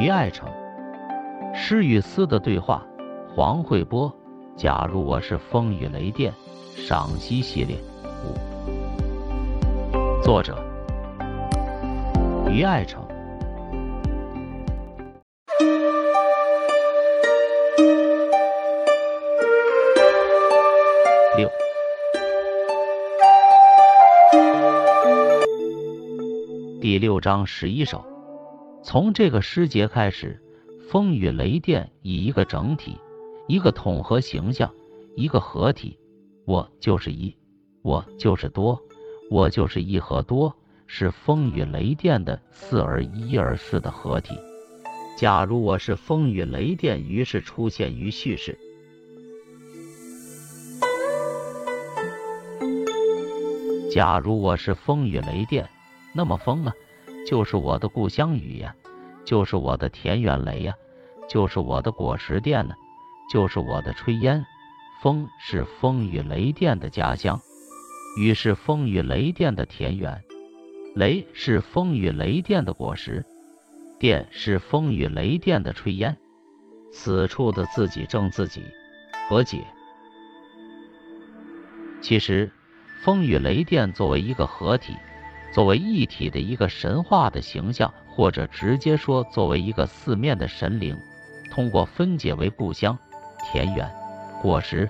于爱成。诗与思的对话，黄慧波。假如我是风雨雷电，赏析系列五。作者：于爱成。六。第六章十一首。从这个诗节开始，风雨雷电以一个整体、一个统合形象、一个合体。我就是一，我就是多，我就是一和多，是风雨雷电的四而一而四的合体。假如我是风雨雷电，于是出现于叙事。假如我是风雨雷电，那么风啊。就是我的故乡雨呀，就是我的田园雷呀，就是我的果实店呢，就是我的炊烟。风是风雨雷电的家乡，雨是风雨雷电的田园，雷是风雨雷电的果实，电是风雨雷电的炊烟。此处的自己正自己和解。其实，风雨雷电作为一个合体。作为一体的一个神话的形象，或者直接说作为一个四面的神灵，通过分解为故乡、田园、果实、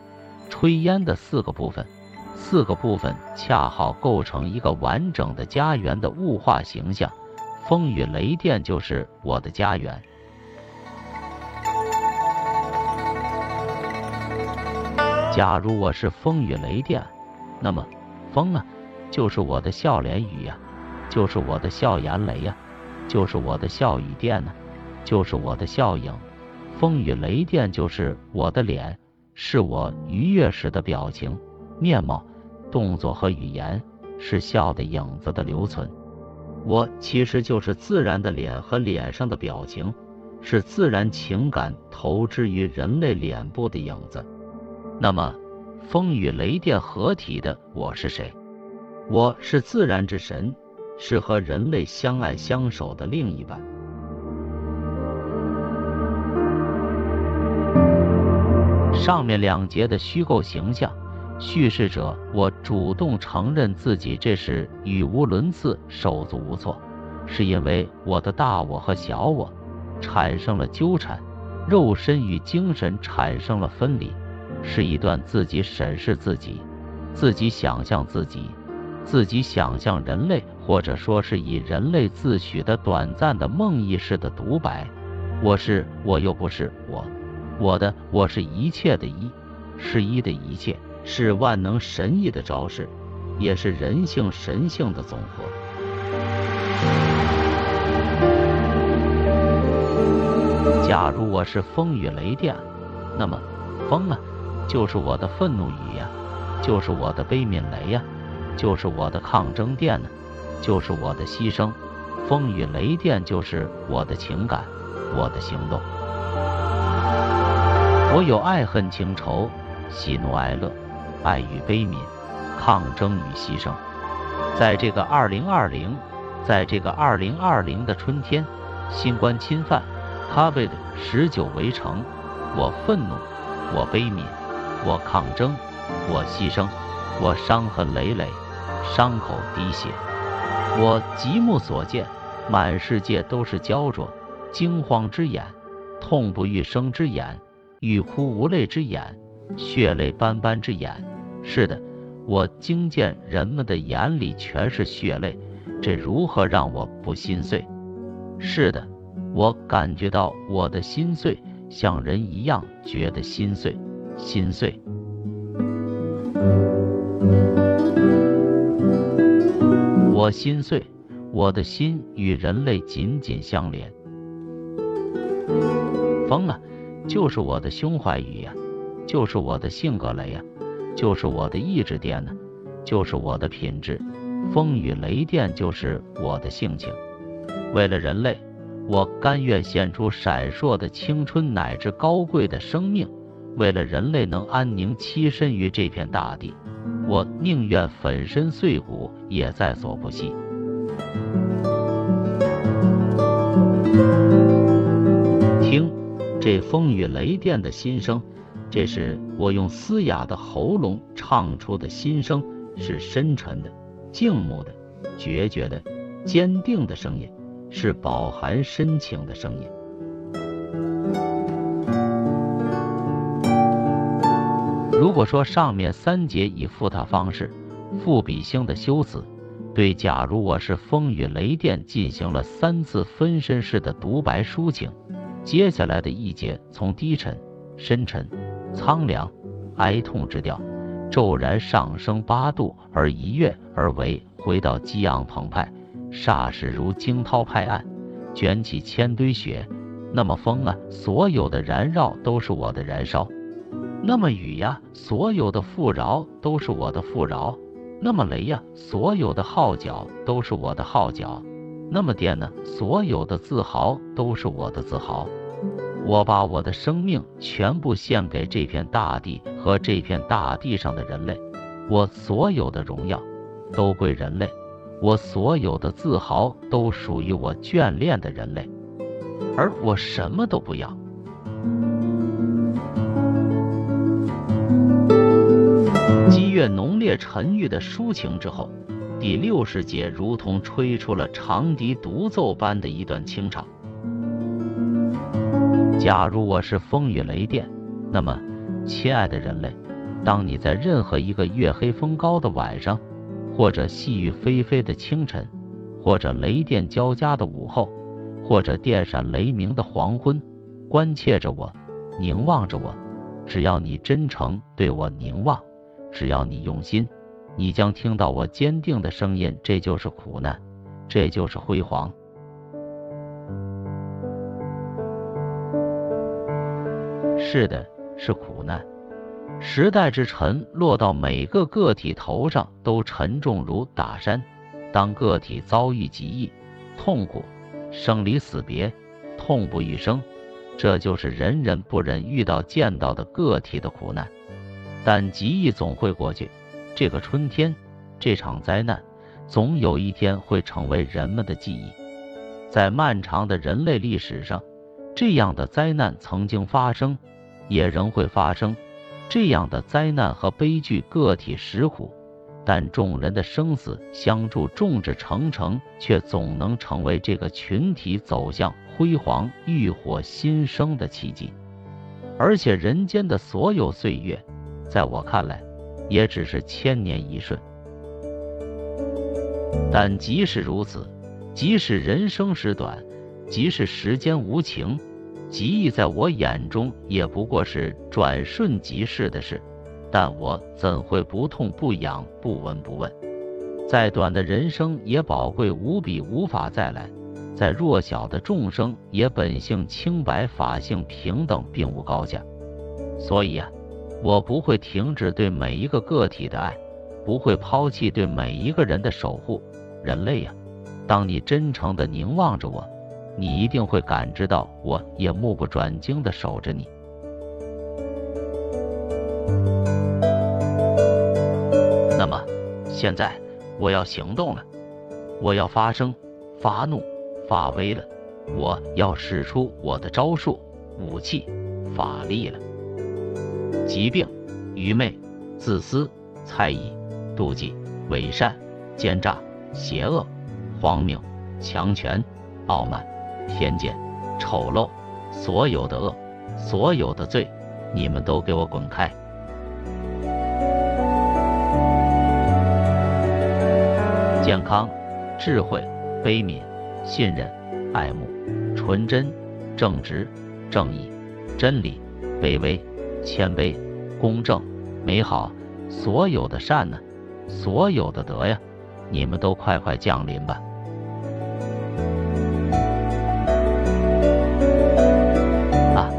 炊烟的四个部分，四个部分恰好构成一个完整的家园的物化形象。风雨雷电就是我的家园。假如我是风雨雷电，那么风啊。就是我的笑脸雨呀，就是我的笑颜雷呀，就是我的笑语电呢，就是我的笑影。风雨雷电就是我的脸，是我愉悦时的表情、面貌、动作和语言，是笑的影子的留存。我其实就是自然的脸和脸上的表情，是自然情感投之于人类脸部的影子。那么，风雨雷电合体的我是谁？我是自然之神，是和人类相爱相守的另一半。上面两节的虚构形象，叙事者我主动承认自己这是语无伦次、手足无措，是因为我的大我和小我产生了纠缠，肉身与精神产生了分离，是一段自己审视自己、自己想象自己。自己想象人类，或者说是以人类自诩的短暂的梦意识的独白。我是我又不是我，我的我是一切的一，是一的一切，是万能神意的招式，也是人性神性的总和。假如我是风雨雷电，那么风啊，就是我的愤怒雨呀，就是我的悲悯雷呀。就是我的抗争电呢，就是我的牺牲，风雨雷电就是我的情感，我的行动。我有爱恨情仇，喜怒哀乐，爱与悲悯，抗争与牺牲。在这个二零二零，在这个二零二零的春天，新冠侵犯，COVID 十九围城，我愤怒，我悲悯，我抗争，我牺牲，我伤痕累累。伤口滴血，我极目所见，满世界都是焦灼、惊慌之眼，痛不欲生之眼，欲哭无泪之眼，血泪斑斑之眼。是的，我惊见人们的眼里全是血泪，这如何让我不心碎？是的，我感觉到我的心碎，像人一样觉得心碎，心碎。心碎，我的心与人类紧紧相连。风啊，就是我的胸怀语呀，就是我的性格雷呀，就是我的意志电呢，就是我的品质。风雨雷电就是我的性情。为了人类，我甘愿献出闪烁的青春乃至高贵的生命。为了人类能安宁栖身于这片大地。我宁愿粉身碎骨也在所不惜。听这风雨雷电的心声，这是我用嘶哑的喉咙唱出的心声，是深沉的、静穆的、决绝的、坚定的声音，是饱含深情的声音。如果说上面三节以复沓方式、赋比兴的修辞，对“假如我是风雨雷电”进行了三次分身式的独白抒情，接下来的一节从低沉、深沉、苍凉、哀痛之调，骤然上升八度，而一跃而为回到激昂澎湃，霎时如惊涛拍岸，卷起千堆雪。那么风啊，所有的燃绕都是我的燃烧。那么雨呀，所有的富饶都是我的富饶；那么雷呀，所有的号角都是我的号角；那么电呢，所有的自豪都是我的自豪。我把我的生命全部献给这片大地和这片大地上的人类，我所有的荣耀都归人类，我所有的自豪都属于我眷恋的人类，而我什么都不要。激越浓烈沉郁的抒情之后，第六十节如同吹出了长笛独奏般的一段清唱。假如我是风雨雷电，那么，亲爱的人类，当你在任何一个月黑风高的晚上，或者细雨霏霏的清晨，或者雷电交加的午后，或者电闪雷鸣的黄昏，关切着我，凝望着我，只要你真诚对我凝望。只要你用心，你将听到我坚定的声音。这就是苦难，这就是辉煌。是的，是苦难。时代之沉落到每个个体头上，都沉重如打山。当个体遭遇极易、痛苦、生离死别、痛不欲生，这就是人人不忍遇到、见到的个体的苦难。但极易总会过去，这个春天，这场灾难，总有一天会成为人们的记忆。在漫长的人类历史上，这样的灾难曾经发生，也仍会发生。这样的灾难和悲剧，个体食苦，但众人的生死相助，众志成城，却总能成为这个群体走向辉煌、浴火新生的契机。而且，人间的所有岁月。在我看来，也只是千年一瞬。但即使如此，即使人生时短，即使时间无情，极易在我眼中也不过是转瞬即逝的事。但我怎会不痛不痒不闻不问？再短的人生也宝贵无比，无法再来。再弱小的众生也本性清白，法性平等，并无高下。所以啊。我不会停止对每一个个体的爱，不会抛弃对每一个人的守护。人类呀，当你真诚的凝望着我，你一定会感知到，我也目不转睛的守着你。那么，现在我要行动了，我要发声、发怒、发威了，我要使出我的招数、武器、法力了。疾病、愚昧、自私、猜疑、妒忌、伪善、奸诈、邪恶、荒谬、强权、傲慢、偏见、丑陋，所有的恶，所有的罪，你们都给我滚开！健康、智慧、悲悯、信任、爱慕、纯真、正直、正义、真理、卑微。谦卑、公正、美好，所有的善呢，所有的德呀，你们都快快降临吧！啊，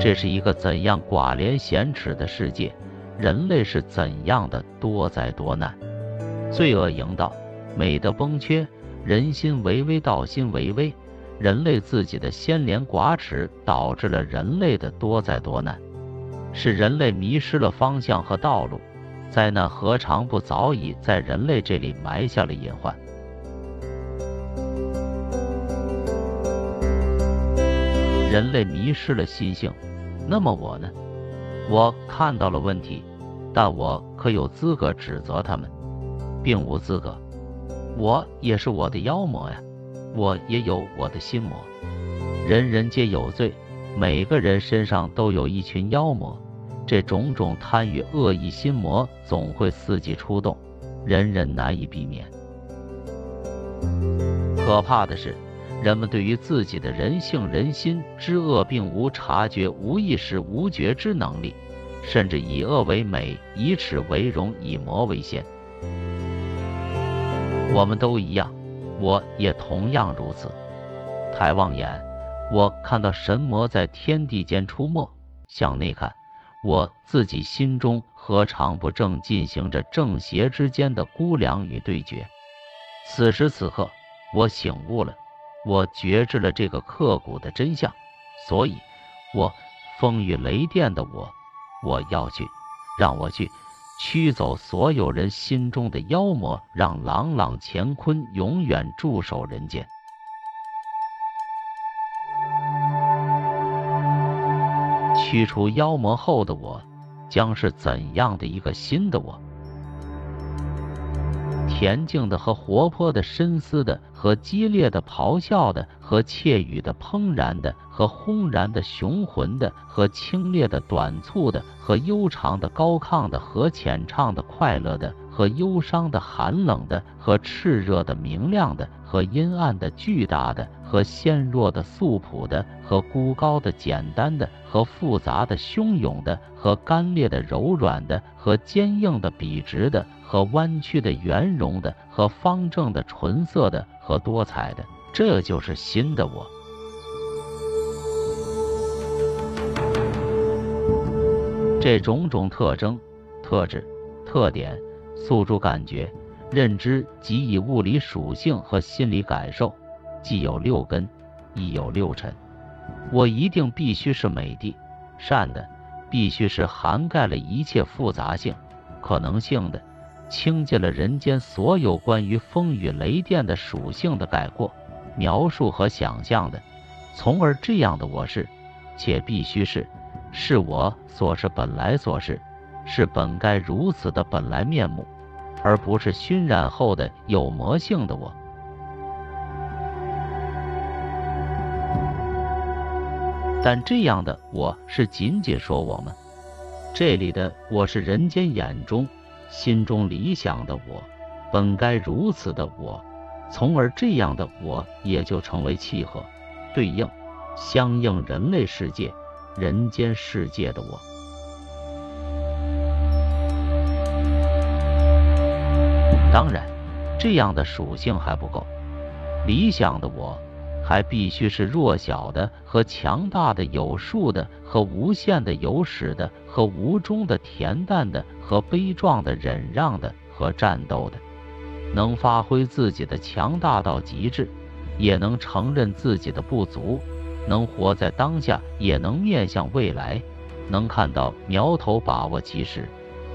这是一个怎样寡廉鲜耻的世界？人类是怎样的多灾多难？罪恶营道，美德崩缺，人心为微，道心为微，人类自己的先廉寡耻，导致了人类的多灾多难。是人类迷失了方向和道路，灾难何尝不早已在人类这里埋下了隐患？人类迷失了心性。那么我呢？我看到了问题，但我可有资格指责他们？并无资格。我也是我的妖魔呀，我也有我的心魔。人人皆有罪，每个人身上都有一群妖魔。这种种贪欲、恶意心魔总会伺机出动，人人难以避免。可怕的是，人们对于自己的人性、人心之恶，并无察觉、无意识、无觉知能力，甚至以恶为美，以耻为荣，以魔为先。我们都一样，我也同样如此。太望眼，我看到神魔在天地间出没。向内看，我自己心中何尝不正进行着正邪之间的估量与对决？此时此刻，我醒悟了，我觉知了这个刻骨的真相。所以，我风雨雷电的我，我要去，让我去。驱走所有人心中的妖魔，让朗朗乾坤永远驻守人间。驱除妖魔后的我，将是怎样的一个新的我？恬静的和活泼的，深思的和激烈的，咆哮的和窃语的，怦然的。和轰然的雄浑的，和清冽的短促的，和悠长的高亢的，和浅唱的快乐的，和忧伤的寒冷的，和炽热的明亮的，和阴暗的巨大的，和纤弱的素朴的，和孤高的简单的，和复杂的汹涌的，和干裂的柔软的，和坚硬的笔直的，和弯曲的圆融的，和方正的纯色的，和多彩的，这就是新的我。这种种特征、特质、特点、诉诸感觉、认知及以物理属性和心理感受，既有六根，亦有六尘。我一定必须是美的、善的，必须是涵盖了一切复杂性、可能性的，倾尽了人间所有关于风雨雷电的属性的概括、描述和想象的，从而这样的我是，且必须是。是我所是本来所是，是本该如此的本来面目，而不是熏染后的有魔性的我。但这样的我是仅仅说我们，这里的我是人间眼中、心中理想的我，本该如此的我，从而这样的我也就成为契合、对应、相应人类世界。人间世界的我，当然，这样的属性还不够。理想的我，还必须是弱小的和强大的、有数的和无限的、有始的和无终的、恬淡的和悲壮的、忍让的和战斗的，能发挥自己的强大到极致，也能承认自己的不足。能活在当下，也能面向未来；能看到苗头，把握及时，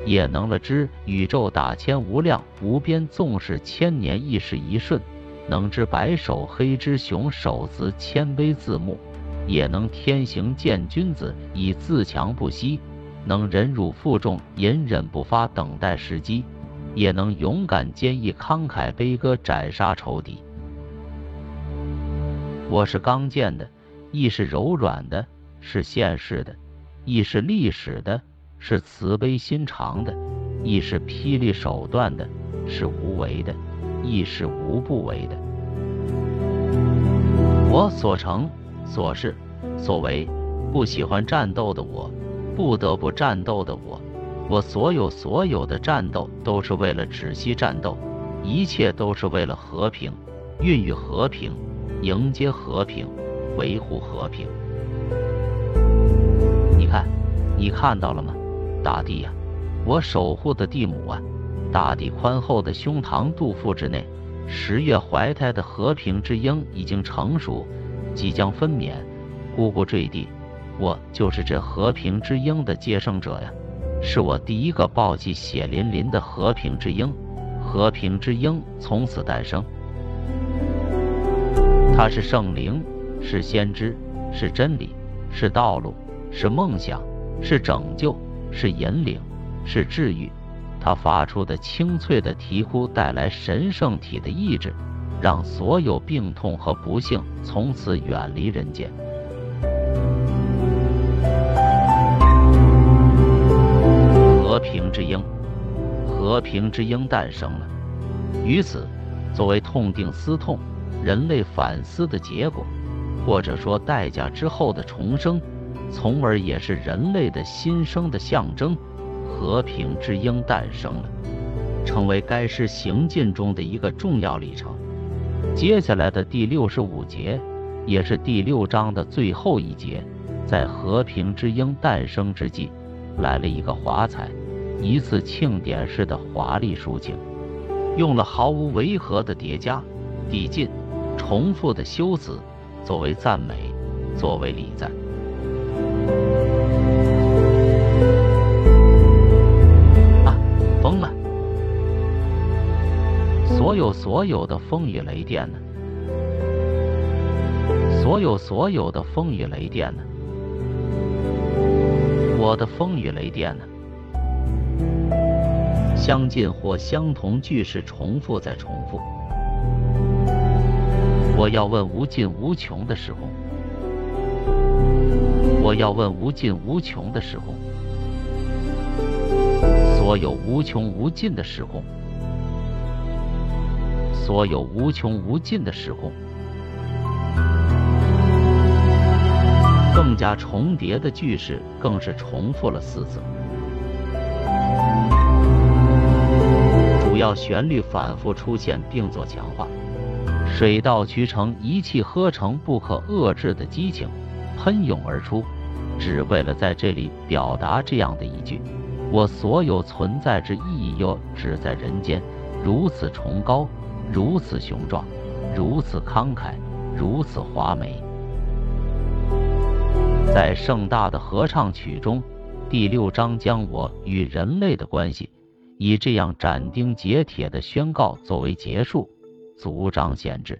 也能了知宇宙大千无量无边，纵使千年亦是一瞬；能知白首黑之雄，手持千杯自牧，也能天行健君子，以自强不息；能忍辱负重，隐忍不发，等待时机；也能勇敢坚毅，慷慨悲歌，斩杀仇敌。我是刚健的。亦是柔软的，是现世的；亦是历史的，是慈悲心肠的；亦是霹雳手段的，是无为的；亦是无不为的。我所成所是所为，不喜欢战斗的我，不得不战斗的我，我所有所有的战斗都是为了止息战斗，一切都是为了和平，孕育和平，迎接和平。维护和平。你看，你看到了吗，大地呀，我守护的地母啊，大地宽厚的胸膛肚腹之内，十月怀胎的和平之鹰已经成熟，即将分娩，咕咕坠地。我就是这和平之鹰的接生者呀，是我第一个抱起血淋淋的和平之鹰，和平之鹰从此诞生。他是圣灵。是先知，是真理，是道路，是梦想，是拯救，是引领，是治愈。他发出的清脆的啼哭带来神圣体的意志，让所有病痛和不幸从此远离人间。和平之鹰，和平之鹰诞生了。于此，作为痛定思痛、人类反思的结果，或者说代价之后的重生，从而也是人类的新生的象征。和平之鹰诞生了，成为该诗行进中的一个重要里程。接下来的第六十五节，也是第六章的最后一节，在和平之鹰诞生之际，来了一个华彩，一次庆典式的华丽抒情，用了毫无违和的叠加、递进、重复的修辞，作为赞美，作为礼赞。有所有的风雨雷电呢？所有所有的风雨雷电呢？我的风雨雷电呢？相近或相同句式重复再重复。我要问无尽无穷的时空。我要问无尽无穷的时空。所有无穷无尽的时空，所有无穷无尽的时空，更加重叠的句式更是重复了四次。主要旋律反复出现并做强化，水到渠成、一气呵成、不可遏制的激情喷涌而出，只为了在这里表达这样的一句。我所有存在之意义，又只在人间，如此崇高，如此雄壮，如此慷慨，如此华美。在盛大的合唱曲中，第六章将我与人类的关系，以这样斩钉截铁的宣告作为结束，足彰显制。